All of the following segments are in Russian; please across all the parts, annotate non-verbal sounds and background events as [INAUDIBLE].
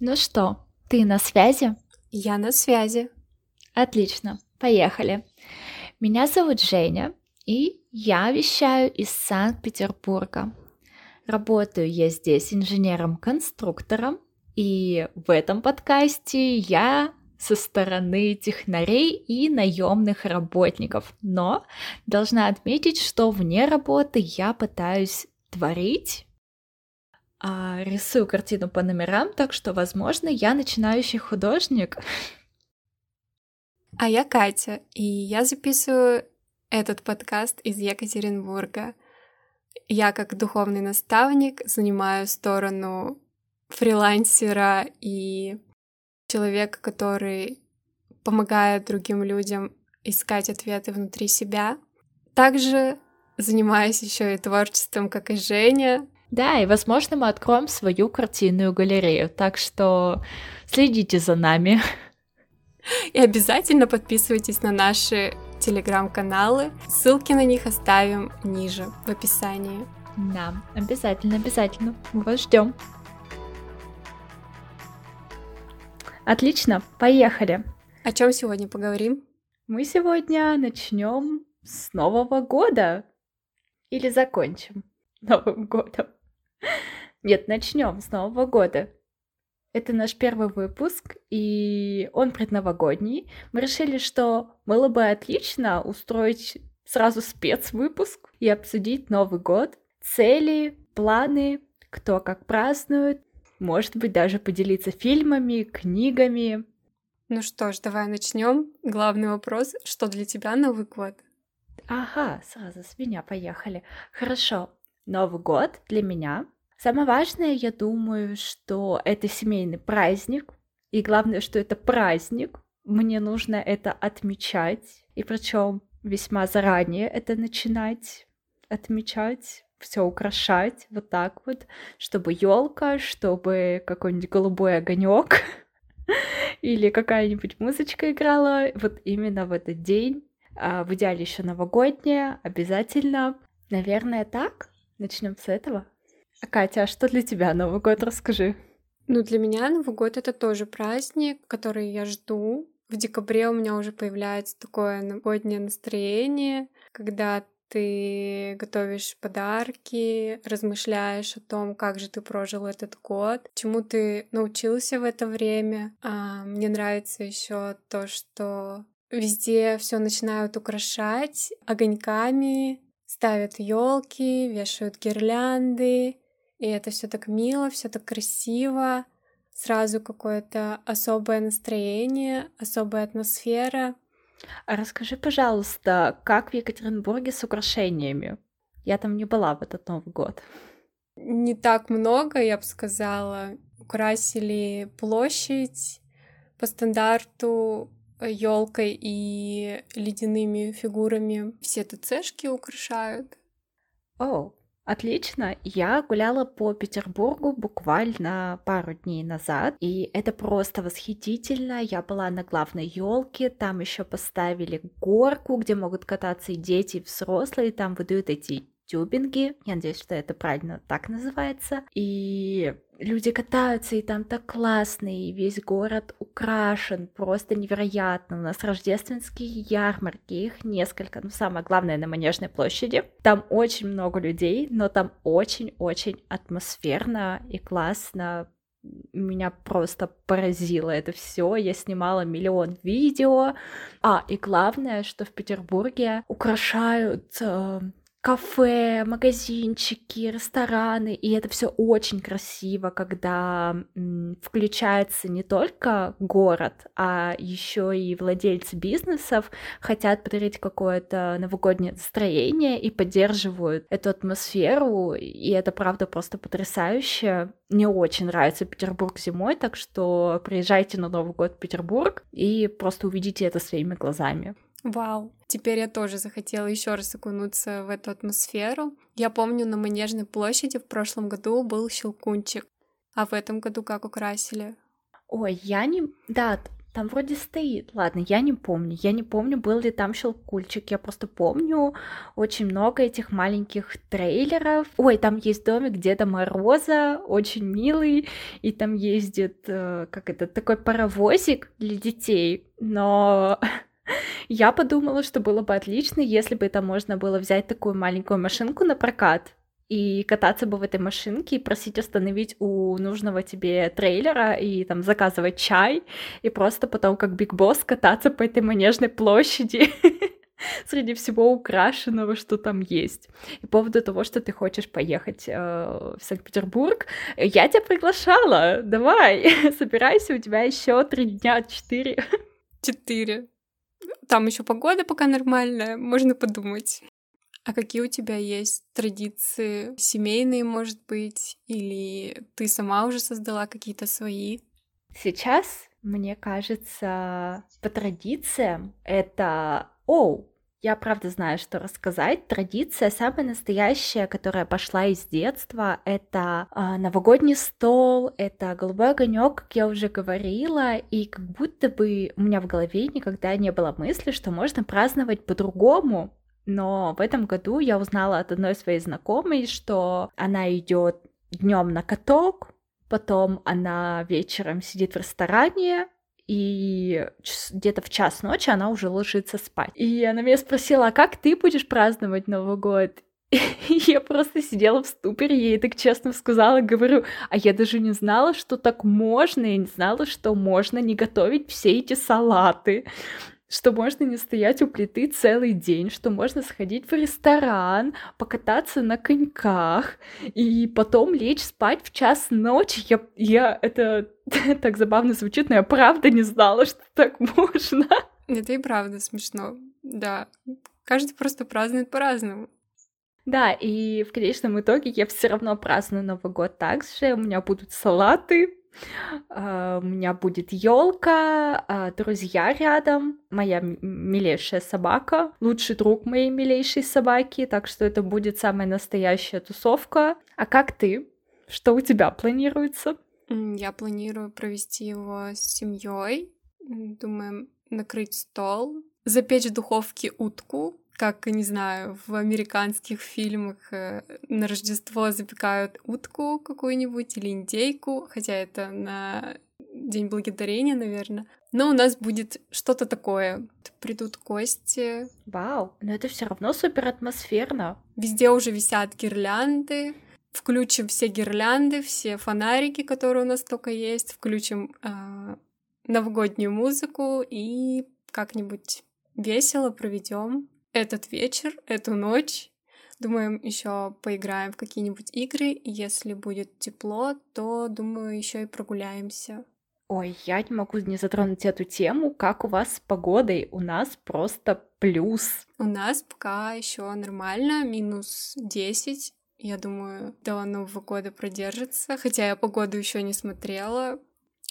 Ну что, ты на связи? Я на связи. Отлично, поехали. Меня зовут Женя, и я вещаю из Санкт-Петербурга. Работаю я здесь инженером-конструктором, и в этом подкасте я со стороны технарей и наемных работников. Но должна отметить, что вне работы я пытаюсь творить, а, рисую картину по номерам, так что, возможно, я начинающий художник. А я Катя, и я записываю этот подкаст из Екатеринбурга. Я как духовный наставник занимаю сторону фрилансера и человека, который помогает другим людям искать ответы внутри себя. Также занимаюсь еще и творчеством, как и Женя. Да, и, возможно, мы откроем свою картинную галерею, так что следите за нами. [LAUGHS] И обязательно подписывайтесь на наши телеграм-каналы. Ссылки на них оставим ниже в описании. Да, обязательно, обязательно. Мы вас ждем. Отлично, поехали. О чем сегодня поговорим? Мы сегодня начнем с Нового года. Или закончим Новым годом. [LAUGHS] Нет, начнем с Нового года. Это наш первый выпуск, и он предновогодний. Мы решили, что было бы отлично устроить сразу спецвыпуск и обсудить Новый год, цели, планы, кто как празднует, может быть, даже поделиться фильмами, книгами. Ну что ж, давай начнем. Главный вопрос, что для тебя Новый год? Ага, сразу с меня поехали. Хорошо. Новый год для меня Самое важное, я думаю, что это семейный праздник, и главное, что это праздник. Мне нужно это отмечать, и причем весьма заранее это начинать отмечать, все украшать вот так вот, чтобы елка, чтобы какой-нибудь голубой огонек [LAUGHS] или какая-нибудь музычка играла вот именно в этот день. А в идеале еще новогодняя, обязательно. Наверное, так. Начнем с этого. А Катя, а что для тебя Новый год? Расскажи. Ну, для меня Новый год — это тоже праздник, который я жду. В декабре у меня уже появляется такое новогоднее настроение, когда ты готовишь подарки, размышляешь о том, как же ты прожил этот год, чему ты научился в это время. А мне нравится еще то, что везде все начинают украшать огоньками, ставят елки, вешают гирлянды, и это все так мило, все так красиво, сразу какое-то особое настроение, особая атмосфера. А расскажи, пожалуйста, как в Екатеринбурге с украшениями? Я там не была в этот Новый год. Не так много, я бы сказала. Украсили площадь по стандарту елкой и ледяными фигурами. Все ТЦшки украшают. О, Отлично. Я гуляла по Петербургу буквально пару дней назад, и это просто восхитительно. Я была на главной елке, там еще поставили горку, где могут кататься и дети, и взрослые, там выдают эти тюбинги, я надеюсь, что это правильно так называется, и люди катаются, и там так классно, и весь город украшен, просто невероятно. У нас рождественские ярмарки, их несколько, ну самое главное на Манежной площади. Там очень много людей, но там очень-очень атмосферно и классно. Меня просто поразило это все. Я снимала миллион видео. А, и главное, что в Петербурге украшают э, кафе, магазинчики, рестораны, и это все очень красиво, когда включается не только город, а еще и владельцы бизнесов хотят подарить какое-то новогоднее настроение и поддерживают эту атмосферу, и это правда просто потрясающе. Мне очень нравится Петербург зимой, так что приезжайте на Новый год в Петербург и просто увидите это своими глазами. Вау, теперь я тоже захотела еще раз окунуться в эту атмосферу. Я помню, на Манежной площади в прошлом году был щелкунчик. А в этом году как украсили? Ой, я не... Да, Там вроде стоит. Ладно, я не помню. Я не помню, был ли там щелкульчик. Я просто помню очень много этих маленьких трейлеров. Ой, там есть домик Деда Мороза, очень милый. И там ездит, э, как это, такой паровозик для детей. Но [LAUGHS] я подумала, что было бы отлично, если бы там можно было взять такую маленькую машинку на прокат и кататься бы в этой машинке и просить остановить у нужного тебе трейлера и там заказывать чай и просто потом как Биг Босс кататься по этой манежной площади [LAUGHS] среди всего украшенного, что там есть. И по поводу того, что ты хочешь поехать э, в Санкт-Петербург, я тебя приглашала. Давай, [LAUGHS] собирайся, у тебя еще три дня, четыре. Четыре. Там еще погода пока нормальная, можно подумать. А какие у тебя есть традиции? Семейные, может быть? Или ты сама уже создала какие-то свои? Сейчас, мне кажется, по традициям это... Оу, я правда знаю, что рассказать. Традиция самая настоящая, которая пошла из детства, это э, новогодний стол, это голубой огонек, как я уже говорила, и как будто бы у меня в голове никогда не было мысли, что можно праздновать по-другому, но в этом году я узнала от одной своей знакомой, что она идет днем на каток, потом она вечером сидит в ресторане, и где-то в час ночи она уже ложится спать. И она меня спросила, а как ты будешь праздновать Новый год? [LAUGHS] И я просто сидела в ступоре, ей так честно сказала, говорю, а я даже не знала, что так можно, я не знала, что можно не готовить все эти салаты что можно не стоять у плиты целый день, что можно сходить в ресторан, покататься на коньках и потом лечь спать в час ночи. Я, я это [LAUGHS] так забавно звучит, но я правда не знала, что так можно. Это и правда смешно, да. Каждый просто празднует по-разному. Да, и в конечном итоге я все равно праздную Новый год так же. У меня будут салаты, у меня будет елка, а, друзья рядом, моя милейшая собака, лучший друг моей милейшей собаки, так что это будет самая настоящая тусовка. А как ты? Что у тебя планируется? Я планирую провести его с семьей. Думаем накрыть стол, запечь в духовке утку, как, не знаю, в американских фильмах э, на Рождество запекают утку какую-нибудь или индейку, хотя это на День Благодарения, наверное. Но у нас будет что-то такое. Придут гости. Вау, но это все равно супер атмосферно. Везде уже висят гирлянды. Включим все гирлянды, все фонарики, которые у нас только есть. Включим э, новогоднюю музыку и как-нибудь весело проведем этот вечер, эту ночь. Думаем, еще поиграем в какие-нибудь игры. Если будет тепло, то, думаю, еще и прогуляемся. Ой, я не могу не затронуть эту тему. Как у вас с погодой? У нас просто плюс. У нас пока еще нормально, минус 10. Я думаю, до Нового года продержится, хотя я погоду еще не смотрела.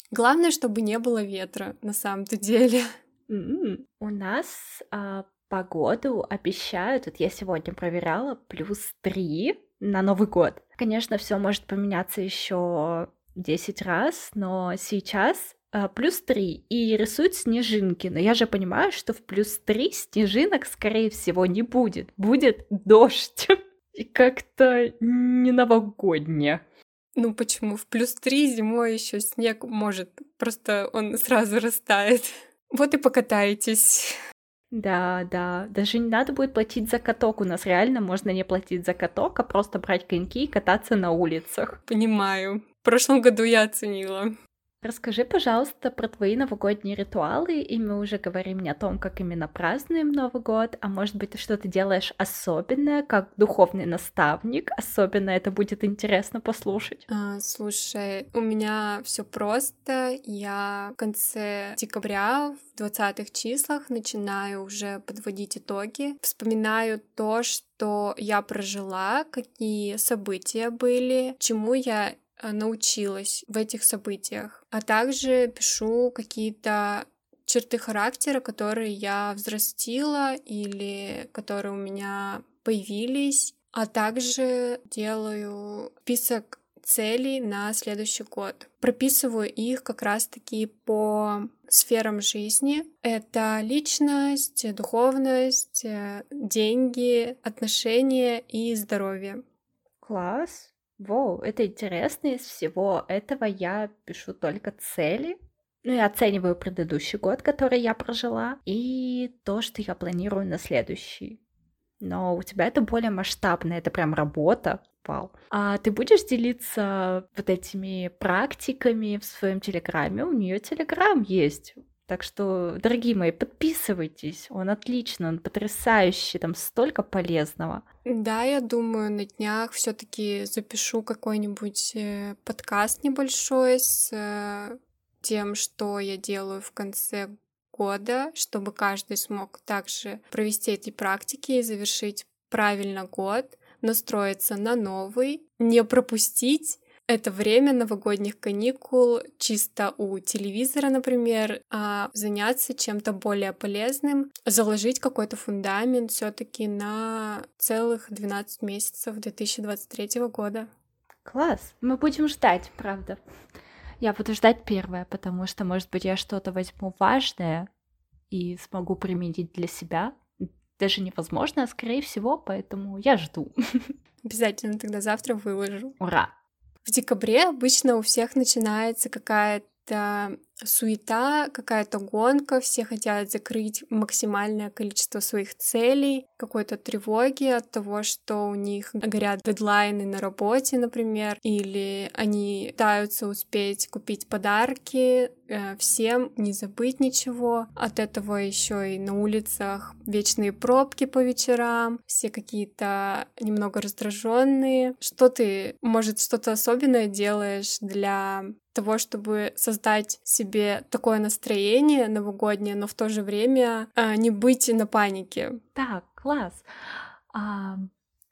Главное, чтобы не было ветра, на самом-то деле. Mm-hmm. У нас а, погоду обещают, вот я сегодня проверяла, плюс 3 на Новый год. Конечно, все может поменяться еще 10 раз, но сейчас э, плюс 3 и рисуют снежинки. Но я же понимаю, что в плюс 3 снежинок, скорее всего, не будет. Будет дождь. [LAUGHS] И как-то не новогоднее. Ну почему? В плюс 3 зимой еще снег может. Просто он сразу растает. Вот и покатаетесь. Да, да. Даже не надо будет платить за каток. У нас реально можно не платить за каток, а просто брать коньки и кататься на улицах. Понимаю. В прошлом году я оценила. Расскажи, пожалуйста, про твои новогодние ритуалы, и мы уже говорим не о том, как именно празднуем Новый год, а может быть, ты что-то делаешь особенное, как духовный наставник, особенно это будет интересно послушать. А, слушай, у меня все просто. Я в конце декабря, в 20-х числах, начинаю уже подводить итоги, вспоминаю то, что я прожила, какие события были, чему я Э, научилась в этих событиях. А также пишу какие-то черты характера, которые я взрастила или которые у меня появились, а также делаю список целей на следующий год. Прописываю их как раз-таки по сферам жизни. Это личность, духовность, э, деньги, отношения и здоровье. Класс. Воу, это интересно. Из всего этого я пишу только цели. Ну и оцениваю предыдущий год, который я прожила, и то, что я планирую на следующий. Но у тебя это более масштабно, это прям работа. Вау. А ты будешь делиться вот этими практиками в своем телеграме? У нее телеграм есть. Так что, дорогие мои, подписывайтесь. Он отличный, он потрясающий, там столько полезного. Да, я думаю, на днях все-таки запишу какой-нибудь э, подкаст небольшой с э, тем, что я делаю в конце года, чтобы каждый смог также провести эти практики и завершить правильно год, настроиться на новый, не пропустить это время новогодних каникул чисто у телевизора, например, а заняться чем-то более полезным, заложить какой-то фундамент все-таки на целых 12 месяцев 2023 года. Класс! Мы будем ждать, правда. Я буду ждать первое, потому что, может быть, я что-то возьму важное и смогу применить для себя. Даже невозможно, а скорее всего, поэтому я жду. [LAUGHS] Обязательно тогда завтра выложу. Ура! В декабре обычно у всех начинается какая-то суета, какая-то гонка, все хотят закрыть максимальное количество своих целей, какой-то тревоги от того, что у них горят дедлайны на работе, например, или они пытаются успеть купить подарки э, всем, не забыть ничего. От этого еще и на улицах вечные пробки по вечерам, все какие-то немного раздраженные. Что ты, может, что-то особенное делаешь для того, чтобы создать себе такое настроение новогоднее, но в то же время а, не быть на панике. Так, класс. А,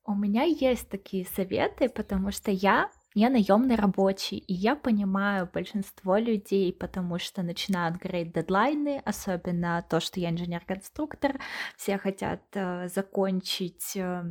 у меня есть такие советы, потому что я я наемный рабочий, и я понимаю большинство людей, потому что начинают гореть дедлайны, особенно то, что я инженер-конструктор, все хотят э, закончить э,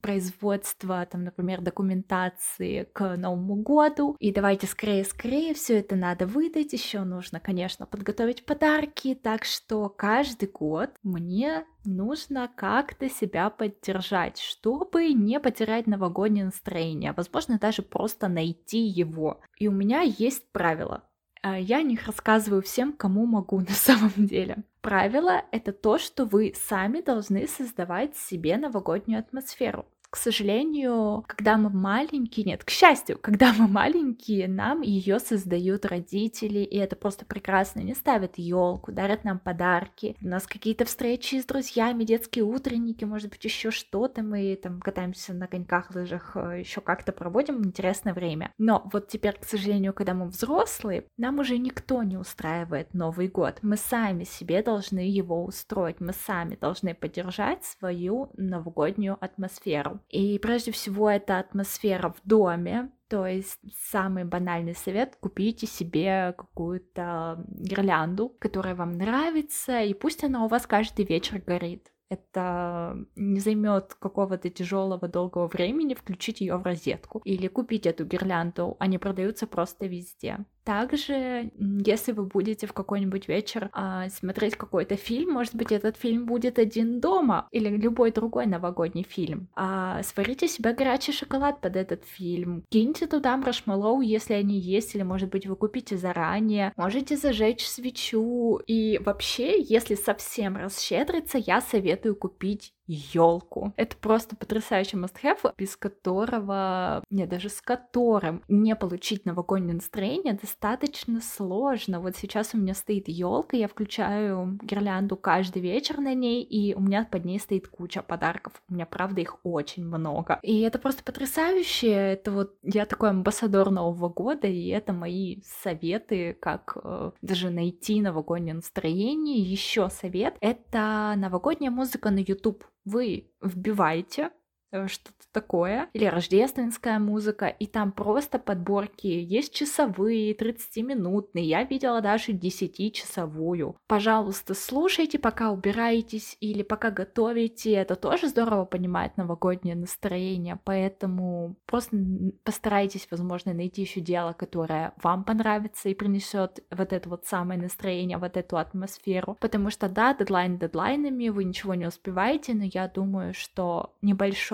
производства, там, например, документации к Новому году. И давайте скорее-скорее все это надо выдать. Еще нужно, конечно, подготовить подарки. Так что каждый год мне нужно как-то себя поддержать, чтобы не потерять новогоднее настроение, возможно, даже просто найти его. И у меня есть правило. А я о них рассказываю всем, кому могу [LAUGHS] на самом деле. Правило — это то, что вы сами должны создавать себе новогоднюю атмосферу. К сожалению, когда мы маленькие, нет, к счастью, когда мы маленькие, нам ее создают родители, и это просто прекрасно. Они ставят елку, дарят нам подарки. У нас какие-то встречи с друзьями, детские утренники, может быть, еще что-то. Мы там катаемся на коньках, лыжах, э, еще как-то проводим интересное время. Но вот теперь, к сожалению, когда мы взрослые, нам уже никто не устраивает Новый год. Мы сами себе должны его устроить, мы сами должны поддержать свою новогоднюю атмосферу. И прежде всего это атмосфера в доме, то есть самый банальный совет — купите себе какую-то гирлянду, которая вам нравится, и пусть она у вас каждый вечер горит. Это не займет какого-то тяжелого долгого времени включить ее в розетку или купить эту гирлянду. Они продаются просто везде. Также, если вы будете в какой-нибудь вечер а, смотреть какой-то фильм, может быть, этот фильм будет один дома или любой другой новогодний фильм. А, сварите себе горячий шоколад под этот фильм, киньте туда маршмеллоу, если они есть, или, может быть, вы купите заранее. Можете зажечь свечу. И вообще, если совсем расщедриться, я советую купить елку. Это просто потрясающий must-have, без которого, не, даже с которым не получить новогоднее настроение достаточно сложно. Вот сейчас у меня стоит елка, я включаю гирлянду каждый вечер на ней, и у меня под ней стоит куча подарков. У меня, правда, их очень много. И это просто потрясающе. Это вот я такой амбассадор Нового года, и это мои советы, как э, даже найти новогоднее настроение. Еще совет — это новогодняя музыка на YouTube вы вбиваете что-то такое, или рождественская музыка, и там просто подборки. Есть часовые, 30-минутные, я видела даже 10-часовую. Пожалуйста, слушайте, пока убираетесь или пока готовите, это тоже здорово понимает новогоднее настроение, поэтому просто постарайтесь, возможно, найти еще дело, которое вам понравится и принесет вот это вот самое настроение, вот эту атмосферу, потому что да, дедлайн дедлайнами, вы ничего не успеваете, но я думаю, что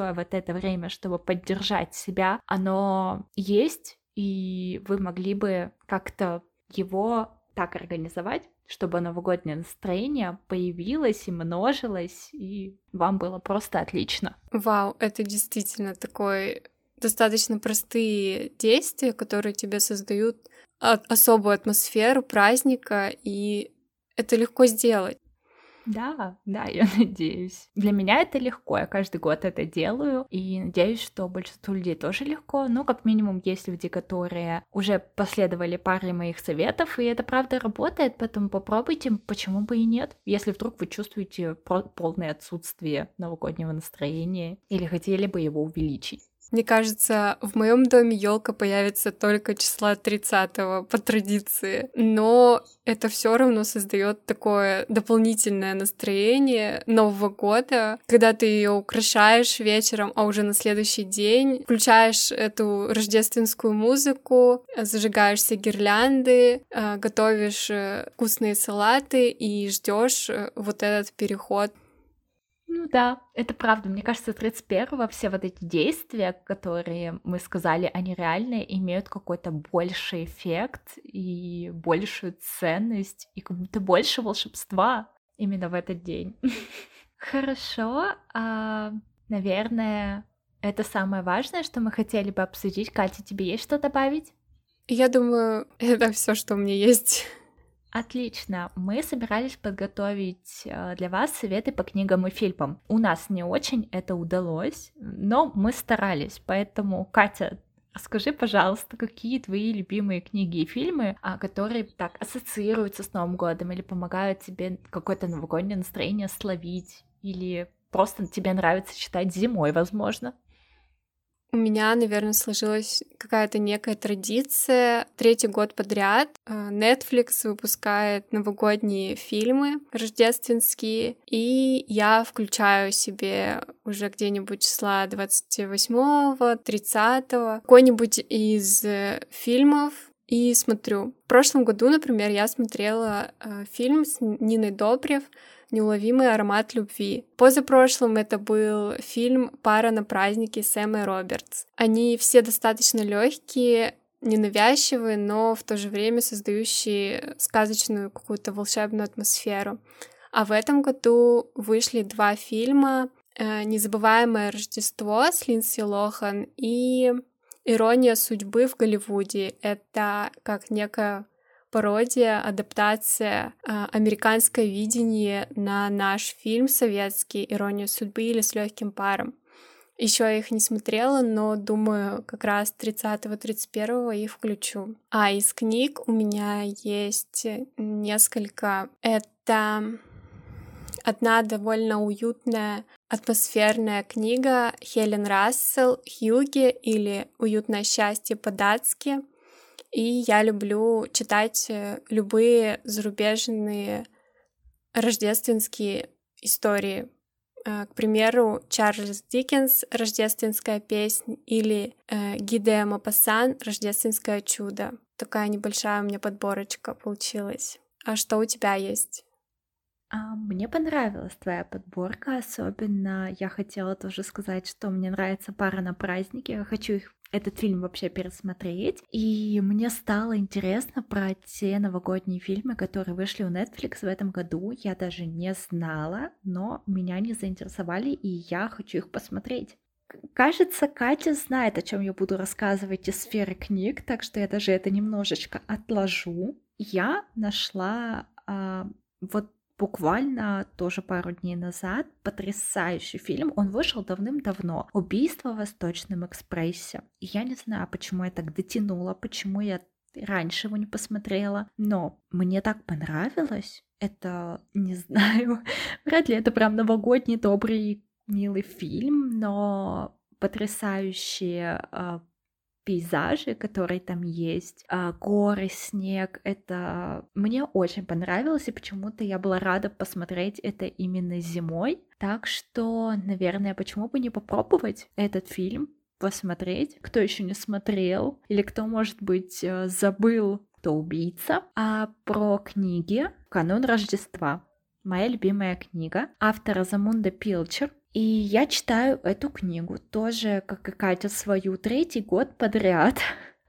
небольшое вот это время, чтобы поддержать себя, оно есть, и вы могли бы как-то его так организовать, чтобы новогоднее настроение появилось и множилось, и вам было просто отлично. Вау, это действительно такой достаточно простые действия, которые тебе создают особую атмосферу праздника, и это легко сделать. Да, да, я [LAUGHS] надеюсь. Для меня это легко, я каждый год это делаю, и надеюсь, что большинству людей тоже легко. Ну, как минимум, есть люди, которые уже последовали паре моих советов, и это правда работает, поэтому попробуйте, почему бы и нет. Если вдруг вы чувствуете полное отсутствие новогоднего настроения или хотели бы его увеличить. Мне кажется, в моем доме елка появится только числа 30 по традиции, но это все равно создает такое дополнительное настроение Нового года, когда ты ее украшаешь вечером, а уже на следующий день включаешь эту рождественскую музыку, зажигаешься гирлянды, э, готовишь э, вкусные салаты и ждешь э, вот этот переход ну да, это правда. Мне кажется, 31-го все вот эти действия, которые мы сказали, они реальные, имеют какой-то больший эффект и большую ценность, и как будто больше волшебства именно в этот день. [LAUGHS] Хорошо, а, наверное, это самое важное, что мы хотели бы обсудить. Катя, тебе есть что добавить? Я думаю, [LAUGHS] это все, что у меня есть. Отлично. Мы собирались подготовить э, для вас советы по книгам и фильмам. У нас не очень это удалось, но мы старались. Поэтому, Катя, Расскажи, пожалуйста, какие твои любимые книги и фильмы, а, которые так ассоциируются с Новым годом или помогают тебе какое-то новогоднее настроение словить, или просто тебе нравится читать зимой, возможно? У меня, наверное, сложилась какая-то некая традиция. Третий год подряд э, Netflix выпускает новогодние фильмы рождественские, и я включаю себе уже где-нибудь числа 28-го, 30-го какой-нибудь из э, фильмов, и смотрю. В прошлом году, например, я смотрела э, фильм с Ниной Добрев неуловимый аромат любви. Позапрошлым это был фильм «Пара на празднике» с Эммой Робертс. Они все достаточно легкие, ненавязчивые, но в то же время создающие сказочную какую-то волшебную атмосферу. А в этом году вышли два фильма э, «Незабываемое Рождество» с Линдси Лохан и «Ирония судьбы в Голливуде». Это как некая пародия, адаптация, э, американское видение на наш фильм советский «Ирония судьбы» или «С легким паром». Еще я их не смотрела, но думаю, как раз 30-31 их включу. А из книг у меня есть несколько. Это одна довольно уютная атмосферная книга Хелен Рассел «Хьюги» или «Уютное счастье по-датски». И я люблю читать э, любые зарубежные рождественские истории. Э, к примеру, Чарльз Диккенс «Рождественская песня» или э, Гиде Мапасан «Рождественское чудо». Такая небольшая у меня подборочка получилась. А что у тебя есть? А, мне понравилась твоя подборка, особенно я хотела тоже сказать, что мне нравится пара на празднике. Я хочу их этот фильм вообще пересмотреть. И мне стало интересно про те новогодние фильмы, которые вышли у Netflix в этом году. Я даже не знала, но меня не заинтересовали, и я хочу их посмотреть. Кажется, Катя знает, о чем я буду рассказывать из сферы книг, так что я даже это немножечко отложу. Я нашла а, вот буквально тоже пару дней назад потрясающий фильм. Он вышел давным-давно. «Убийство в Восточном экспрессе». Я не знаю, почему я так дотянула, почему я раньше его не посмотрела, но мне так понравилось. Это, не [LAUGHS] знаю, вряд ли это прям новогодний добрый милый фильм, но потрясающие э, пейзажи, которые там есть, э, горы, снег, это мне очень понравилось, и почему-то я была рада посмотреть это именно зимой. Так что, наверное, почему бы не попробовать этот фильм, посмотреть, кто еще не смотрел, или кто, может быть, э, забыл, кто убийца, а про книги «Канун Рождества». Моя любимая книга автора Замунда Пилчер. И я читаю эту книгу тоже, как и Катя, свою третий год подряд. [LAUGHS]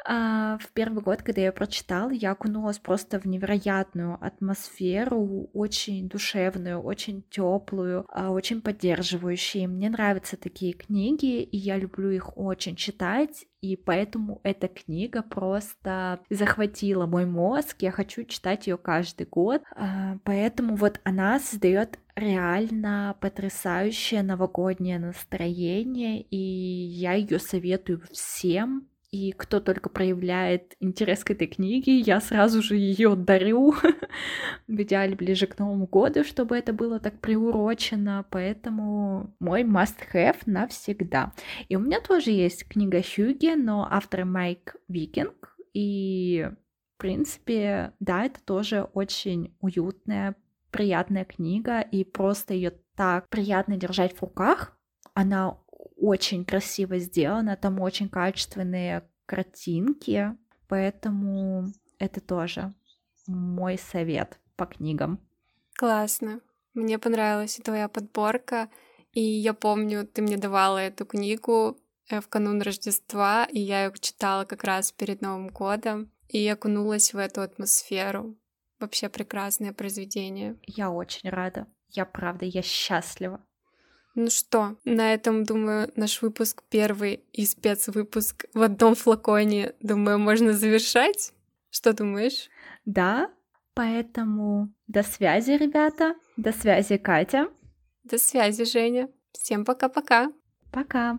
А в первый год, когда я прочитала, я окунулась просто в невероятную атмосферу, очень душевную, очень теплую, а, очень поддерживающую. Мне нравятся такие книги, и я люблю их очень читать, и поэтому эта книга просто захватила мой мозг. Я хочу читать ее каждый год, а, поэтому вот она создает реально потрясающее новогоднее настроение, и я ее советую всем. И кто только проявляет интерес к этой книге, я сразу же ее дарю, [LAUGHS] в идеале ближе к Новому году, чтобы это было так приурочено, поэтому мой must-have навсегда. И у меня тоже есть книга Хьюги, но автор Майк Викинг, и в принципе, да, это тоже очень уютная, приятная книга, и просто ее так приятно держать в руках. Она очень красиво сделано, там очень качественные картинки, поэтому это тоже мой совет по книгам. Классно. Мне понравилась и твоя подборка. И я помню, ты мне давала эту книгу э, в канун Рождества, и я ее читала как раз перед Новым годом, и окунулась в эту атмосферу. Вообще прекрасное произведение. Я очень рада. Я правда, я счастлива. Ну что, на этом, думаю, наш выпуск первый и спецвыпуск в одном флаконе, думаю, можно завершать. Что думаешь? Да, поэтому до связи, ребята. До связи, Катя. До связи, Женя. Всем пока-пока. Пока. -пока. пока.